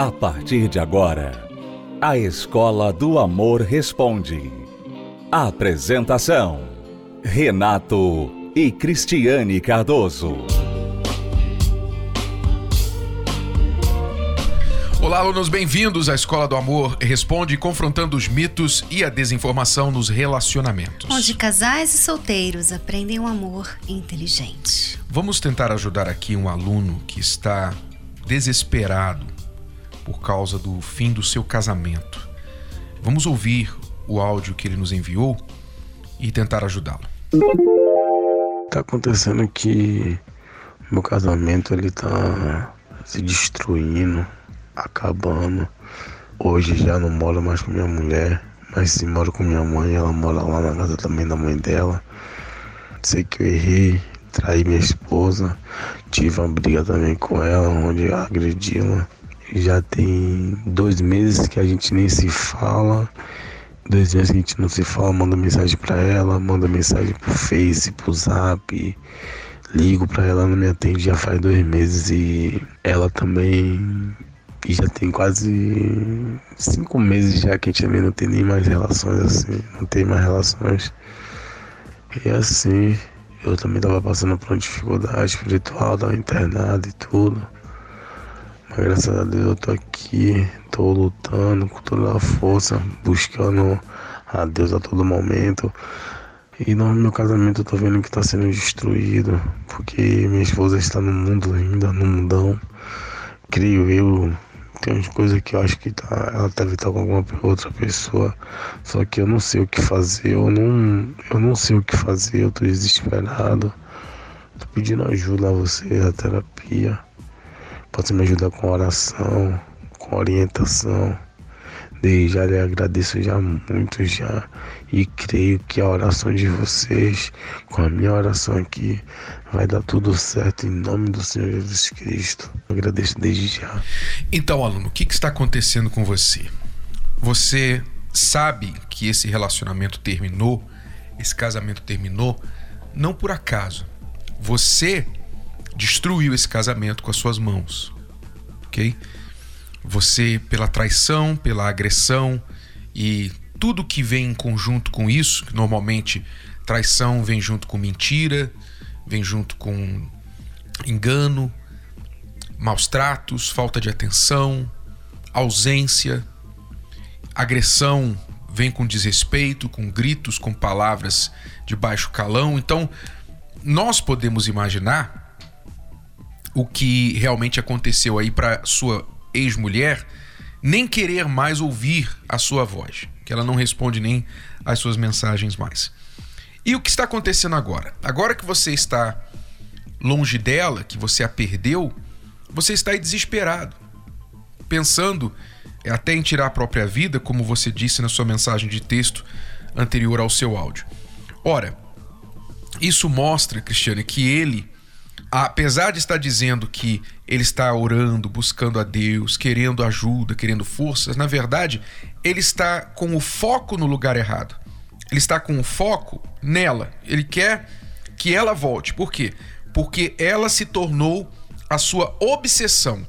A partir de agora, a Escola do Amor Responde. Apresentação: Renato e Cristiane Cardoso. Olá, alunos, bem-vindos à Escola do Amor Responde, confrontando os mitos e a desinformação nos relacionamentos. Onde casais e solteiros aprendem um amor inteligente. Vamos tentar ajudar aqui um aluno que está desesperado por causa do fim do seu casamento. Vamos ouvir o áudio que ele nos enviou e tentar ajudá-lo. Tá acontecendo que meu casamento ele tá se destruindo acabando. Hoje já não moro mais com minha mulher, mas sim moro com minha mãe. Ela mora lá na casa também da mãe dela. Sei que eu errei, traí minha esposa. Tive uma briga também com ela, onde agredi-la. Já tem dois meses que a gente nem se fala. Dois meses que a gente não se fala, manda mensagem pra ela, manda mensagem pro Face, pro Zap. Ligo pra ela, não me atende já faz dois meses e ela também e já tem quase cinco meses já que a gente também não tem nem mais relações assim, não tem mais relações. E assim, eu também tava passando por uma dificuldade espiritual, tava internado e tudo. Graças a Deus eu tô aqui, tô lutando com toda a força, buscando a Deus a todo momento. E no meu casamento eu tô vendo que tá sendo destruído, porque minha esposa está no mundo ainda, no mundão. Creio eu, tem umas coisas que eu acho que tá, ela deve estar com alguma outra pessoa. Só que eu não sei o que fazer. Eu não, eu não sei o que fazer. Eu tô desesperado. Tô pedindo ajuda a você, a terapia. Pode me ajudar com oração, com orientação. Desde já lhe agradeço já muito já e creio que a oração de vocês, com a minha oração aqui, vai dar tudo certo em nome do Senhor Jesus Cristo. Agradeço desde já. Então, aluno, o que, que está acontecendo com você? Você sabe que esse relacionamento terminou, esse casamento terminou, não por acaso. Você destruiu esse casamento com as suas mãos, ok? Você, pela traição, pela agressão e tudo que vem em conjunto com isso, normalmente traição vem junto com mentira, vem junto com engano, maus tratos, falta de atenção, ausência, agressão vem com desrespeito, com gritos, com palavras de baixo calão. Então, nós podemos imaginar o que realmente aconteceu aí para sua ex-mulher nem querer mais ouvir a sua voz, que ela não responde nem às suas mensagens mais. E o que está acontecendo agora? Agora que você está longe dela, que você a perdeu, você está aí desesperado, pensando até em tirar a própria vida, como você disse na sua mensagem de texto anterior ao seu áudio. Ora, isso mostra, Cristiane, que ele apesar de estar dizendo que ele está orando, buscando a Deus, querendo ajuda, querendo forças, na verdade, ele está com o foco no lugar errado. Ele está com o foco nela. Ele quer que ela volte. Por quê? Porque ela se tornou a sua obsessão.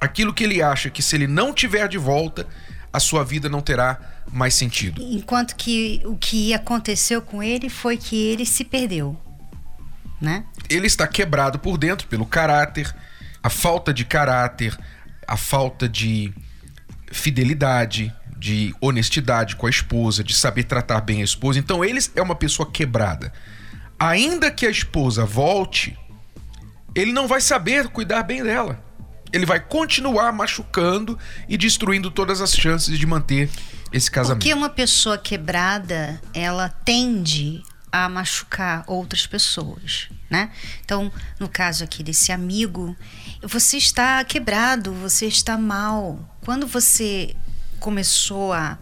Aquilo que ele acha que se ele não tiver de volta, a sua vida não terá mais sentido. Enquanto que o que aconteceu com ele foi que ele se perdeu né? Ele está quebrado por dentro pelo caráter, a falta de caráter, a falta de fidelidade, de honestidade com a esposa, de saber tratar bem a esposa. Então ele é uma pessoa quebrada. Ainda que a esposa volte, ele não vai saber cuidar bem dela. Ele vai continuar machucando e destruindo todas as chances de manter esse casamento. Porque uma pessoa quebrada, ela tende a machucar outras pessoas, né? Então, no caso aqui desse amigo, você está quebrado, você está mal. Quando você começou a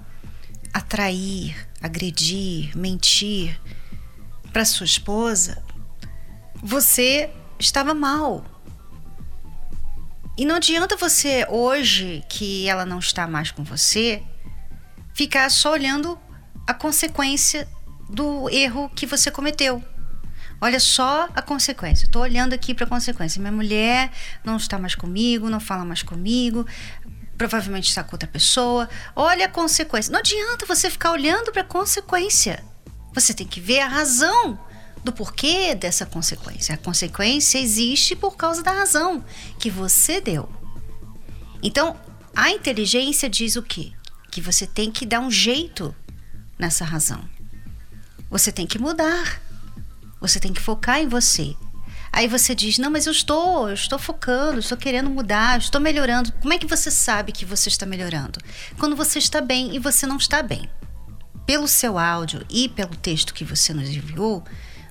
atrair, agredir, mentir para sua esposa, você estava mal. E não adianta você hoje que ela não está mais com você ficar só olhando a consequência do erro que você cometeu. Olha só a consequência. Estou olhando aqui para a consequência. Minha mulher não está mais comigo, não fala mais comigo. provavelmente está com outra pessoa. Olha a consequência. Não adianta você ficar olhando para a consequência. Você tem que ver a razão do porquê dessa consequência. A consequência existe por causa da razão que você deu. Então, a inteligência diz o quê? Que você tem que dar um jeito nessa razão. Você tem que mudar. Você tem que focar em você. Aí você diz: Não, mas eu estou, eu estou focando, estou querendo mudar, estou melhorando. Como é que você sabe que você está melhorando? Quando você está bem e você não está bem. Pelo seu áudio e pelo texto que você nos enviou,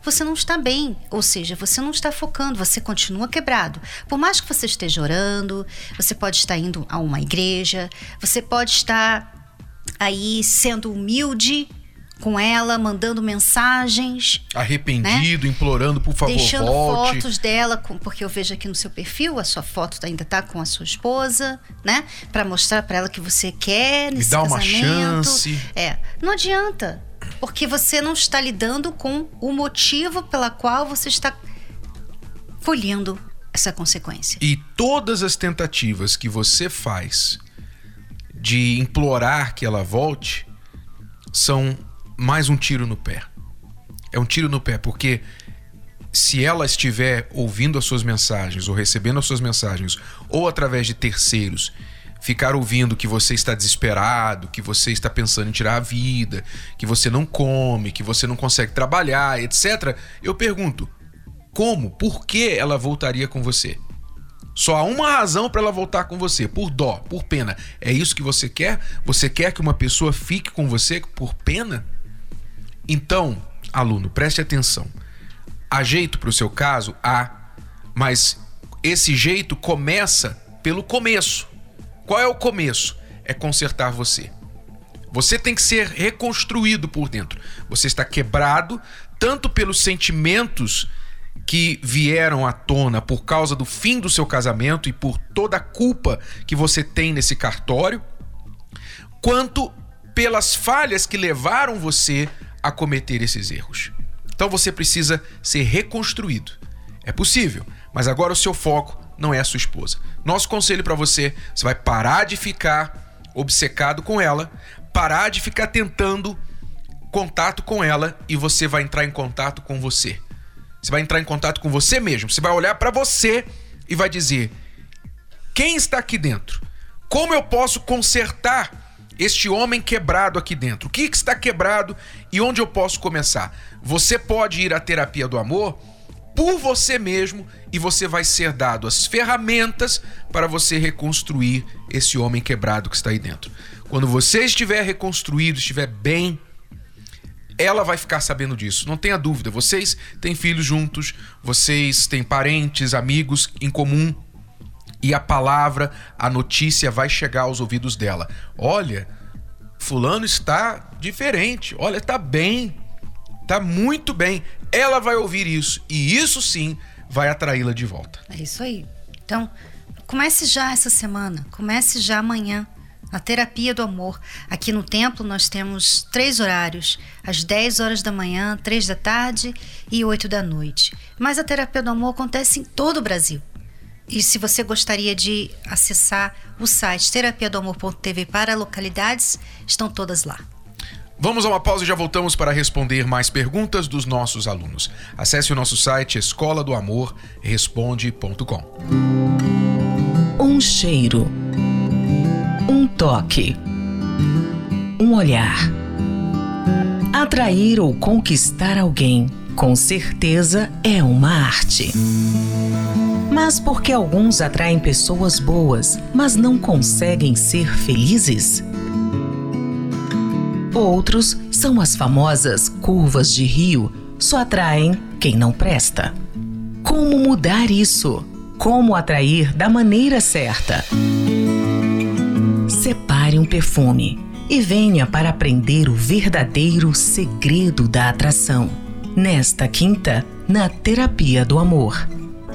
você não está bem, ou seja, você não está focando, você continua quebrado. Por mais que você esteja orando, você pode estar indo a uma igreja, você pode estar aí sendo humilde com ela, mandando mensagens. Arrependido, né? implorando, por favor, Deixando volte. fotos dela, porque eu vejo aqui no seu perfil, a sua foto ainda está com a sua esposa, né? Para mostrar para ela que você quer nesse Me dá casamento. uma chance. É, não adianta, porque você não está lidando com o motivo pela qual você está colhendo essa consequência. E todas as tentativas que você faz de implorar que ela volte são mais um tiro no pé. É um tiro no pé, porque se ela estiver ouvindo as suas mensagens ou recebendo as suas mensagens ou através de terceiros, ficar ouvindo que você está desesperado, que você está pensando em tirar a vida, que você não come, que você não consegue trabalhar, etc. Eu pergunto: como, por que ela voltaria com você? Só há uma razão para ela voltar com você, por dó, por pena. É isso que você quer? Você quer que uma pessoa fique com você por pena? Então, aluno, preste atenção. Há jeito para o seu caso? Há. Mas esse jeito começa pelo começo. Qual é o começo? É consertar você. Você tem que ser reconstruído por dentro. Você está quebrado tanto pelos sentimentos que vieram à tona por causa do fim do seu casamento e por toda a culpa que você tem nesse cartório, quanto pelas falhas que levaram você a cometer esses erros. Então você precisa ser reconstruído. É possível, mas agora o seu foco não é a sua esposa. Nosso conselho para você, você vai parar de ficar obcecado com ela, parar de ficar tentando contato com ela e você vai entrar em contato com você. Você vai entrar em contato com você mesmo. Você vai olhar para você e vai dizer: quem está aqui dentro? Como eu posso consertar este homem quebrado aqui dentro? O que está quebrado e onde eu posso começar? Você pode ir à terapia do amor por você mesmo e você vai ser dado as ferramentas para você reconstruir esse homem quebrado que está aí dentro. Quando você estiver reconstruído, estiver bem, ela vai ficar sabendo disso. Não tenha dúvida. Vocês têm filhos juntos, vocês têm parentes, amigos em comum e a palavra, a notícia vai chegar aos ouvidos dela. Olha, fulano está diferente. Olha, está bem. Está muito bem. Ela vai ouvir isso e isso sim vai atraí-la de volta. É isso aí. Então, comece já essa semana, comece já amanhã. Na terapia do amor. Aqui no templo nós temos três horários: às 10 horas da manhã, 3 da tarde e 8 da noite. Mas a terapia do amor acontece em todo o Brasil. E se você gostaria de acessar o site terapia do amor.tv para localidades, estão todas lá. Vamos a uma pausa e já voltamos para responder mais perguntas dos nossos alunos. Acesse o nosso site escola do amor responde.com. Um cheiro, um toque, um olhar. Atrair ou conquistar alguém, com certeza é uma arte. Mas por que alguns atraem pessoas boas, mas não conseguem ser felizes? Outros são as famosas curvas de rio, só atraem quem não presta. Como mudar isso? Como atrair da maneira certa? Separe um perfume e venha para aprender o verdadeiro segredo da atração. Nesta quinta, na Terapia do Amor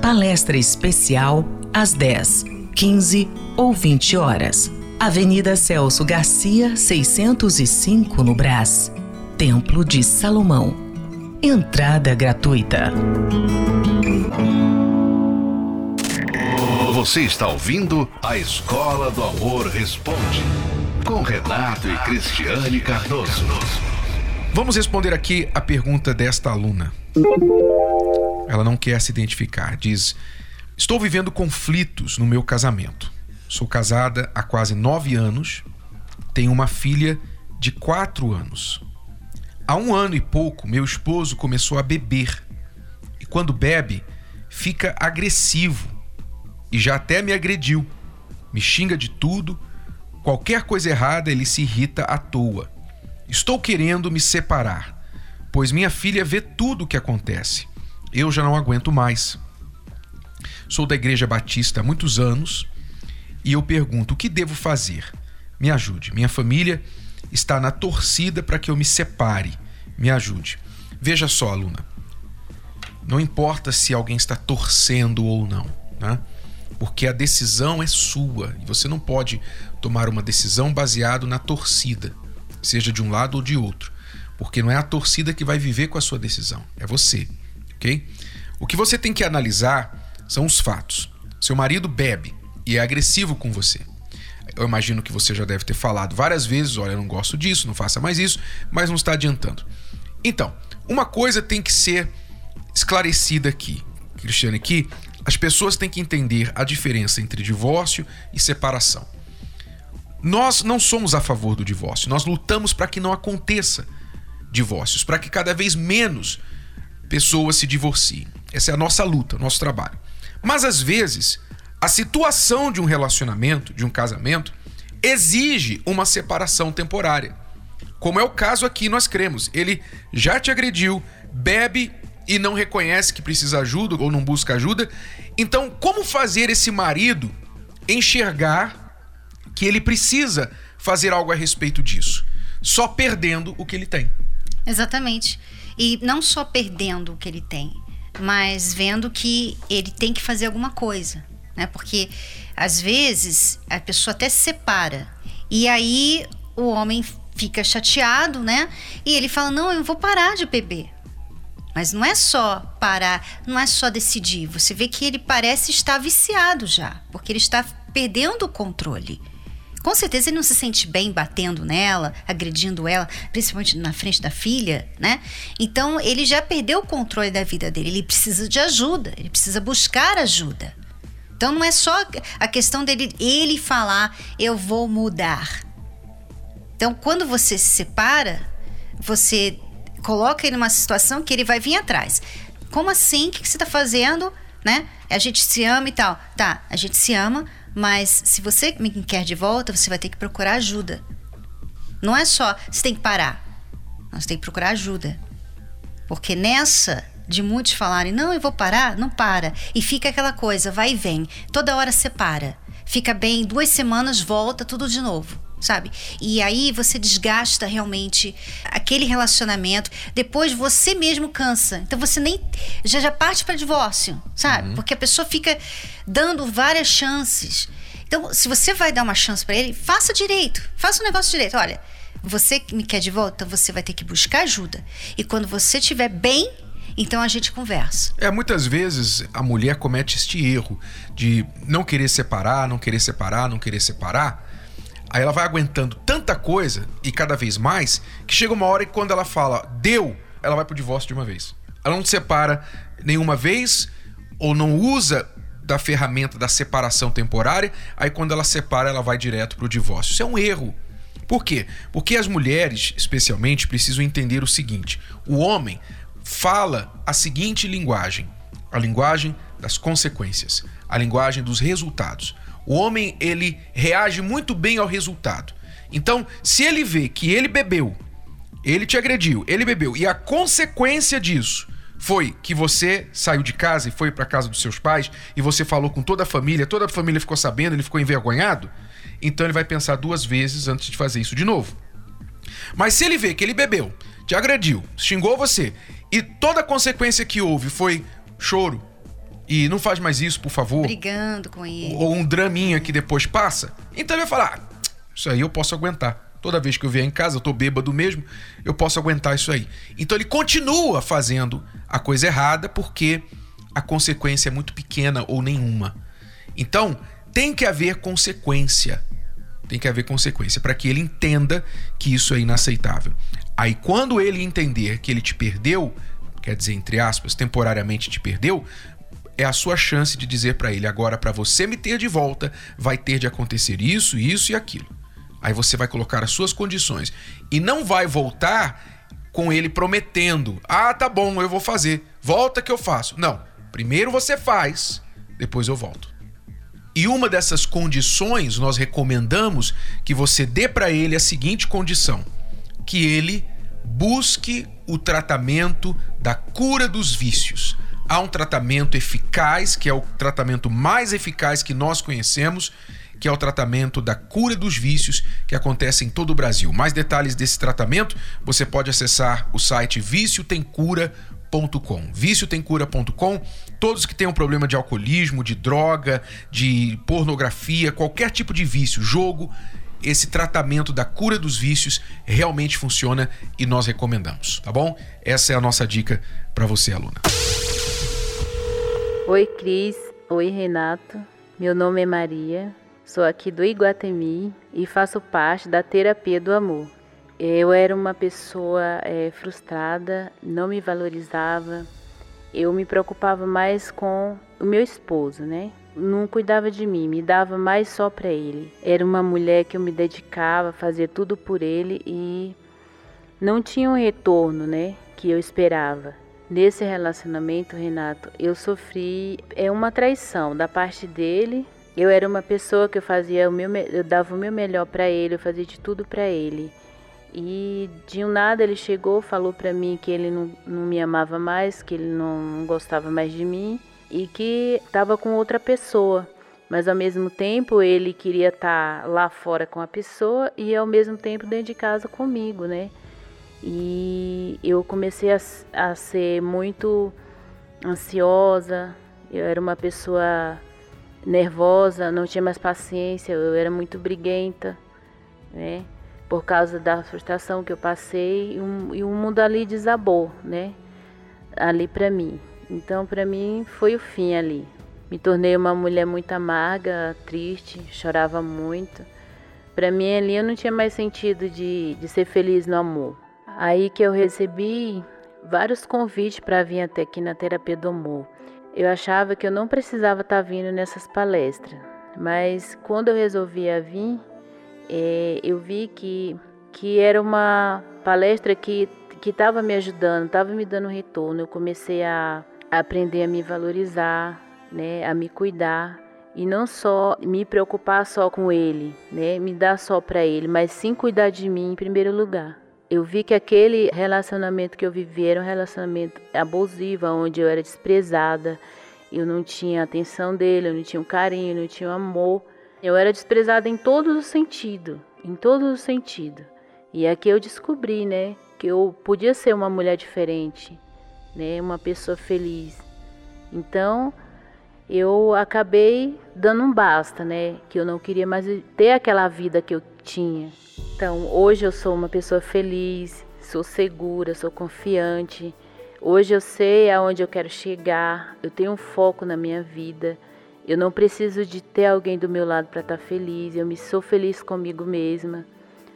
palestra especial às 10, 15 ou 20 horas. Avenida Celso Garcia, 605 no Brás. Templo de Salomão. Entrada gratuita. Você está ouvindo a Escola do Amor Responde, com Renato e Cristiane Cardoso. Vamos responder aqui a pergunta desta aluna. Ela não quer se identificar. Diz: Estou vivendo conflitos no meu casamento. Sou casada há quase nove anos, tenho uma filha de quatro anos. Há um ano e pouco, meu esposo começou a beber. E quando bebe, fica agressivo e já até me agrediu. Me xinga de tudo, qualquer coisa errada ele se irrita à toa. Estou querendo me separar, pois minha filha vê tudo o que acontece. Eu já não aguento mais. Sou da Igreja Batista há muitos anos e eu pergunto: o que devo fazer? Me ajude. Minha família está na torcida para que eu me separe. Me ajude. Veja só, aluna. Não importa se alguém está torcendo ou não, né? porque a decisão é sua e você não pode tomar uma decisão baseado na torcida, seja de um lado ou de outro, porque não é a torcida que vai viver com a sua decisão, é você, ok? O que você tem que analisar são os fatos. Seu marido bebe e é agressivo com você. Eu imagino que você já deve ter falado várias vezes: olha, eu não gosto disso, não faça mais isso, mas não está adiantando. Então, uma coisa tem que ser esclarecida aqui, Cristiane, que as pessoas têm que entender a diferença entre divórcio e separação. Nós não somos a favor do divórcio, nós lutamos para que não aconteça divórcios, para que cada vez menos pessoas se divorciem. Essa é a nossa luta, nosso trabalho. Mas às vezes, a situação de um relacionamento, de um casamento, exige uma separação temporária. Como é o caso aqui, nós cremos. Ele já te agrediu, bebe e não reconhece que precisa ajuda ou não busca ajuda. Então, como fazer esse marido enxergar que ele precisa fazer algo a respeito disso? Só perdendo o que ele tem. Exatamente. E não só perdendo o que ele tem, mas vendo que ele tem que fazer alguma coisa, né? Porque às vezes a pessoa até se separa e aí o homem fica chateado, né? E ele fala: "Não, eu vou parar de beber". Mas não é só parar, não é só decidir. Você vê que ele parece estar viciado já, porque ele está perdendo o controle. Com certeza ele não se sente bem batendo nela, agredindo ela, principalmente na frente da filha, né? Então ele já perdeu o controle da vida dele. Ele precisa de ajuda, ele precisa buscar ajuda. Então não é só a questão dele ele falar eu vou mudar. Então quando você se separa, você coloca ele numa situação que ele vai vir atrás. Como assim? O que, você está fazendo? Né? A gente se ama e tal. Tá, a gente se ama, mas se você me quer de volta, você vai ter que procurar ajuda. Não é só você tem que parar. Você tem que procurar ajuda. Porque nessa de muitos falarem, não, eu vou parar, não para. E fica aquela coisa, vai e vem. Toda hora você para. Fica bem, duas semanas, volta, tudo de novo sabe? E aí você desgasta realmente aquele relacionamento. Depois você mesmo cansa. Então você nem já já parte para divórcio, sabe? Uhum. Porque a pessoa fica dando várias chances. Então, se você vai dar uma chance para ele, faça direito. Faça o negócio direito. Olha, você me quer de volta, você vai ter que buscar ajuda. E quando você estiver bem, então a gente conversa. É, muitas vezes a mulher comete este erro de não querer separar, não querer separar, não querer separar Aí ela vai aguentando tanta coisa e cada vez mais que chega uma hora que quando ela fala deu, ela vai pro divórcio de uma vez. Ela não separa nenhuma vez ou não usa da ferramenta da separação temporária, aí quando ela separa, ela vai direto pro divórcio. Isso é um erro. Por quê? Porque as mulheres, especialmente, precisam entender o seguinte: o homem fala a seguinte linguagem, a linguagem das consequências, a linguagem dos resultados. O homem ele reage muito bem ao resultado. Então, se ele vê que ele bebeu, ele te agrediu, ele bebeu e a consequência disso foi que você saiu de casa e foi para casa dos seus pais e você falou com toda a família, toda a família ficou sabendo, ele ficou envergonhado, então ele vai pensar duas vezes antes de fazer isso de novo. Mas se ele vê que ele bebeu, te agrediu, xingou você e toda a consequência que houve foi choro, e não faz mais isso, por favor. Brigando com ele. Ou um draminha que depois passa. Então ele vai falar: ah, Isso aí eu posso aguentar. Toda vez que eu vier em casa, eu tô bêbado mesmo, eu posso aguentar isso aí. Então ele continua fazendo a coisa errada porque a consequência é muito pequena ou nenhuma. Então, tem que haver consequência. Tem que haver consequência para que ele entenda que isso é inaceitável. Aí, quando ele entender que ele te perdeu, quer dizer, entre aspas, temporariamente te perdeu, é a sua chance de dizer para ele: agora, para você me ter de volta, vai ter de acontecer isso, isso e aquilo. Aí você vai colocar as suas condições. E não vai voltar com ele prometendo: ah, tá bom, eu vou fazer, volta que eu faço. Não. Primeiro você faz, depois eu volto. E uma dessas condições, nós recomendamos que você dê para ele a seguinte condição: que ele busque o tratamento da cura dos vícios. Há um tratamento eficaz, que é o tratamento mais eficaz que nós conhecemos, que é o tratamento da cura dos vícios, que acontece em todo o Brasil. Mais detalhes desse tratamento, você pode acessar o site viciotemcura.com. Viciotemcura.com. Todos que tenham problema de alcoolismo, de droga, de pornografia, qualquer tipo de vício, jogo, esse tratamento da cura dos vícios realmente funciona e nós recomendamos, tá bom? Essa é a nossa dica para você, aluna. Oi, Cris. Oi, Renato. Meu nome é Maria. Sou aqui do Iguatemi e faço parte da terapia do amor. Eu era uma pessoa é, frustrada, não me valorizava. Eu me preocupava mais com o meu esposo, né? Não cuidava de mim, me dava mais só para ele. Era uma mulher que eu me dedicava, fazia tudo por ele e não tinha um retorno, né? Que eu esperava. Nesse relacionamento, Renato, eu sofri é uma traição da parte dele. Eu era uma pessoa que eu fazia o meu, eu dava o meu melhor para ele, eu fazia de tudo para ele. E de um nada ele chegou, falou para mim que ele não, não me amava mais, que ele não gostava mais de mim e que estava com outra pessoa. Mas ao mesmo tempo ele queria estar tá lá fora com a pessoa e ao mesmo tempo dentro de casa comigo, né? E eu comecei a, a ser muito ansiosa, eu era uma pessoa nervosa, não tinha mais paciência, eu era muito briguenta, né? Por causa da frustração que eu passei e, um, e o mundo ali desabou, né? Ali para mim. Então, para mim, foi o fim ali. Me tornei uma mulher muito amarga, triste, chorava muito. Para mim, ali eu não tinha mais sentido de, de ser feliz no amor. Aí que eu recebi vários convites para vir até aqui na terapia do amor. Eu achava que eu não precisava estar tá vindo nessas palestras, mas quando eu resolvi vir, é, eu vi que, que era uma palestra que que estava me ajudando, estava me dando retorno. Eu comecei a, a aprender a me valorizar, né, a me cuidar e não só me preocupar só com ele, né, me dar só para ele, mas sim cuidar de mim em primeiro lugar eu vi que aquele relacionamento que eu vivi era um relacionamento abusivo, onde eu era desprezada, eu não tinha atenção dele, eu não tinha um carinho, eu não tinha um amor. Eu era desprezada em todos os sentidos, em todos os sentidos. E aqui eu descobri, né, que eu podia ser uma mulher diferente, né, uma pessoa feliz. Então, eu acabei dando um basta, né, que eu não queria mais ter aquela vida que eu tinha. Então, hoje eu sou uma pessoa feliz, sou segura, sou confiante. Hoje eu sei aonde eu quero chegar, eu tenho um foco na minha vida. Eu não preciso de ter alguém do meu lado para estar tá feliz, eu me sou feliz comigo mesma.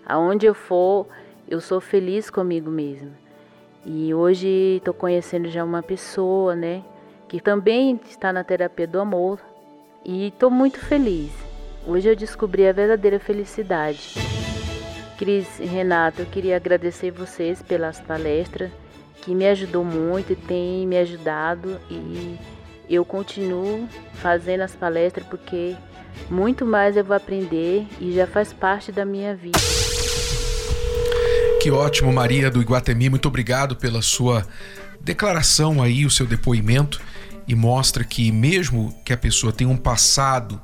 Aonde eu for, eu sou feliz comigo mesma. E hoje estou conhecendo já uma pessoa, né, que também está na terapia do amor e estou muito feliz. Hoje eu descobri a verdadeira felicidade. Cris e Renato, eu queria agradecer vocês pelas palestras, que me ajudou muito e tem me ajudado e eu continuo fazendo as palestras porque muito mais eu vou aprender e já faz parte da minha vida. Que ótimo, Maria do Iguatemi, muito obrigado pela sua declaração aí, o seu depoimento e mostra que mesmo que a pessoa tenha um passado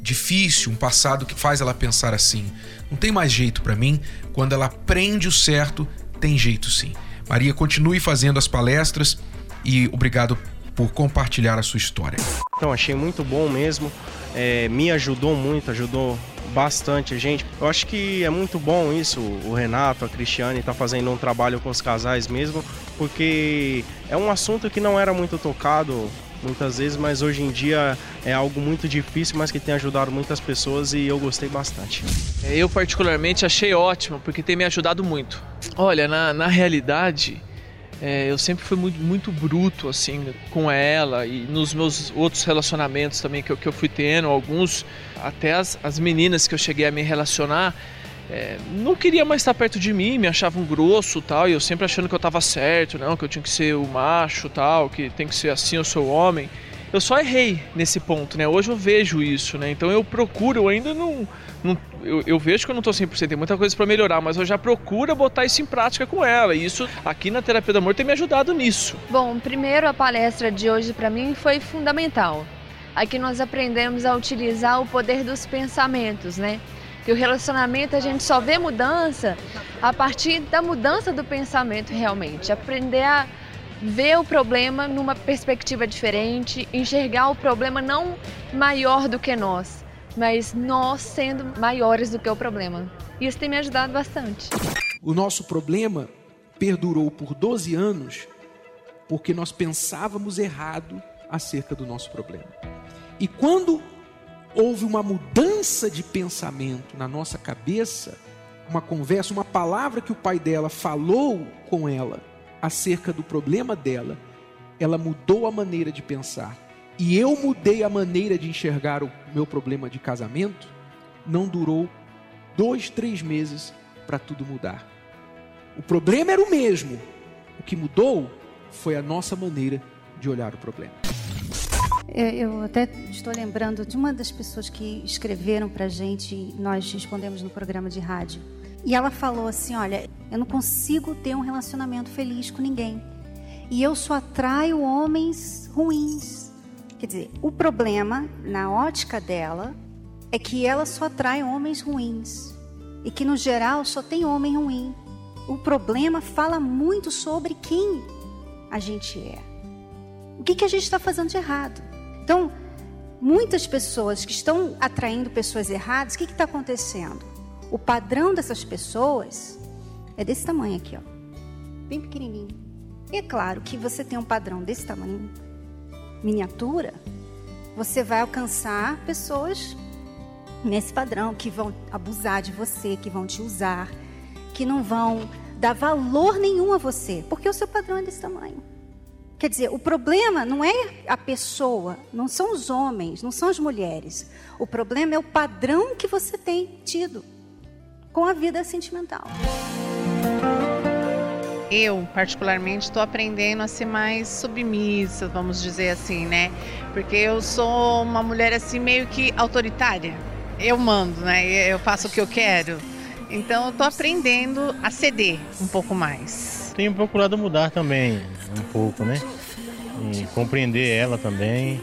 difícil, um passado que faz ela pensar assim, não tem mais jeito para mim. Quando ela aprende o certo, tem jeito sim. Maria, continue fazendo as palestras e obrigado por compartilhar a sua história. Então, achei muito bom mesmo. É, me ajudou muito, ajudou bastante gente. Eu acho que é muito bom isso, o Renato, a Cristiane tá fazendo um trabalho com os casais mesmo, porque é um assunto que não era muito tocado muitas vezes, mas hoje em dia é algo muito difícil, mas que tem ajudado muitas pessoas e eu gostei bastante. Eu particularmente achei ótimo, porque tem me ajudado muito. Olha, na, na realidade, é, eu sempre fui muito, muito, bruto assim com ela e nos meus outros relacionamentos também que eu, que eu fui tendo, alguns até as, as meninas que eu cheguei a me relacionar é, não queria mais estar perto de mim, me achavam grosso tal, e eu sempre achando que eu estava certo, não, que eu tinha que ser o macho tal, que tem que ser assim, eu sou homem. Eu só errei nesse ponto, né? Hoje eu vejo isso, né? Então eu procuro, eu ainda não. não eu, eu, vejo que eu não estou 100%, tem muita coisa para melhorar, mas eu já procuro botar isso em prática com ela. E isso aqui na Terapia do Amor tem me ajudado nisso. Bom, primeiro a palestra de hoje para mim foi fundamental. Aqui nós aprendemos a utilizar o poder dos pensamentos, né? que o relacionamento a gente só vê mudança a partir da mudança do pensamento realmente. Aprender a ver o problema numa perspectiva diferente, enxergar o problema não maior do que nós, mas nós sendo maiores do que o problema. Isso tem me ajudado bastante. O nosso problema perdurou por 12 anos porque nós pensávamos errado acerca do nosso problema. E quando houve uma mudança de pensamento na nossa cabeça, uma conversa, uma palavra que o pai dela falou com ela acerca do problema dela, ela mudou a maneira de pensar. E eu mudei a maneira de enxergar o meu problema de casamento. Não durou dois, três meses para tudo mudar. O problema era o mesmo. O que mudou foi a nossa maneira de olhar o problema. É, eu até estou lembrando de uma das pessoas que escreveram para a gente, nós respondemos no programa de rádio. E ela falou assim: Olha, eu não consigo ter um relacionamento feliz com ninguém. E eu só atraio homens ruins. Quer dizer, o problema, na ótica dela, é que ela só atrai homens ruins. E que, no geral, só tem homem ruim. O problema fala muito sobre quem a gente é. O que, que a gente está fazendo de errado? Então, muitas pessoas que estão atraindo pessoas erradas, o que está acontecendo? O padrão dessas pessoas é desse tamanho aqui, ó, bem pequenininho. E é claro que você tem um padrão desse tamanho, miniatura, você vai alcançar pessoas nesse padrão que vão abusar de você, que vão te usar, que não vão dar valor nenhum a você, porque o seu padrão é desse tamanho. Quer dizer, o problema não é a pessoa, não são os homens, não são as mulheres. O problema é o padrão que você tem tido com a vida sentimental. Eu, particularmente, estou aprendendo a ser mais submissa, vamos dizer assim, né? Porque eu sou uma mulher assim meio que autoritária. Eu mando, né? Eu faço o que eu quero. Então, eu estou aprendendo a ceder um pouco mais. Tenho procurado mudar também um pouco, né? E compreender ela também.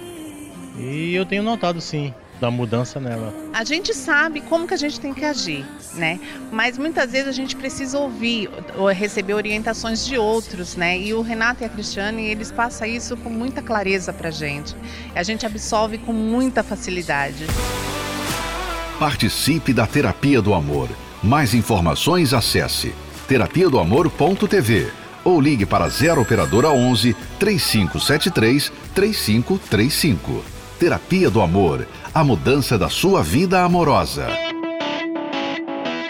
E eu tenho notado sim da mudança nela. A gente sabe como que a gente tem que agir, né? Mas muitas vezes a gente precisa ouvir ou receber orientações de outros, né? E o Renato e a Cristiane, eles passam isso com muita clareza pra gente. A gente absorve com muita facilidade. Participe da Terapia do Amor. Mais informações acesse terapia do amor.tv ou ligue para 0 operadora 11 3573 3535. Terapia do Amor, a mudança da sua vida amorosa.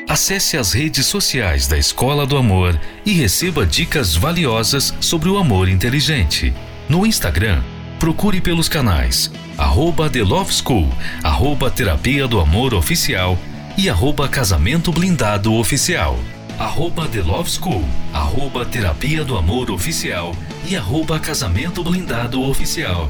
Acesse as redes sociais da Escola do Amor e receba dicas valiosas sobre o amor inteligente. No Instagram, procure pelos canais arroba The Love School, arroba Terapia do Amor Oficial e arroba Casamento Blindado Oficial arroba The Love School, arroba Terapia do Amor Oficial e arroba Casamento Blindado Oficial.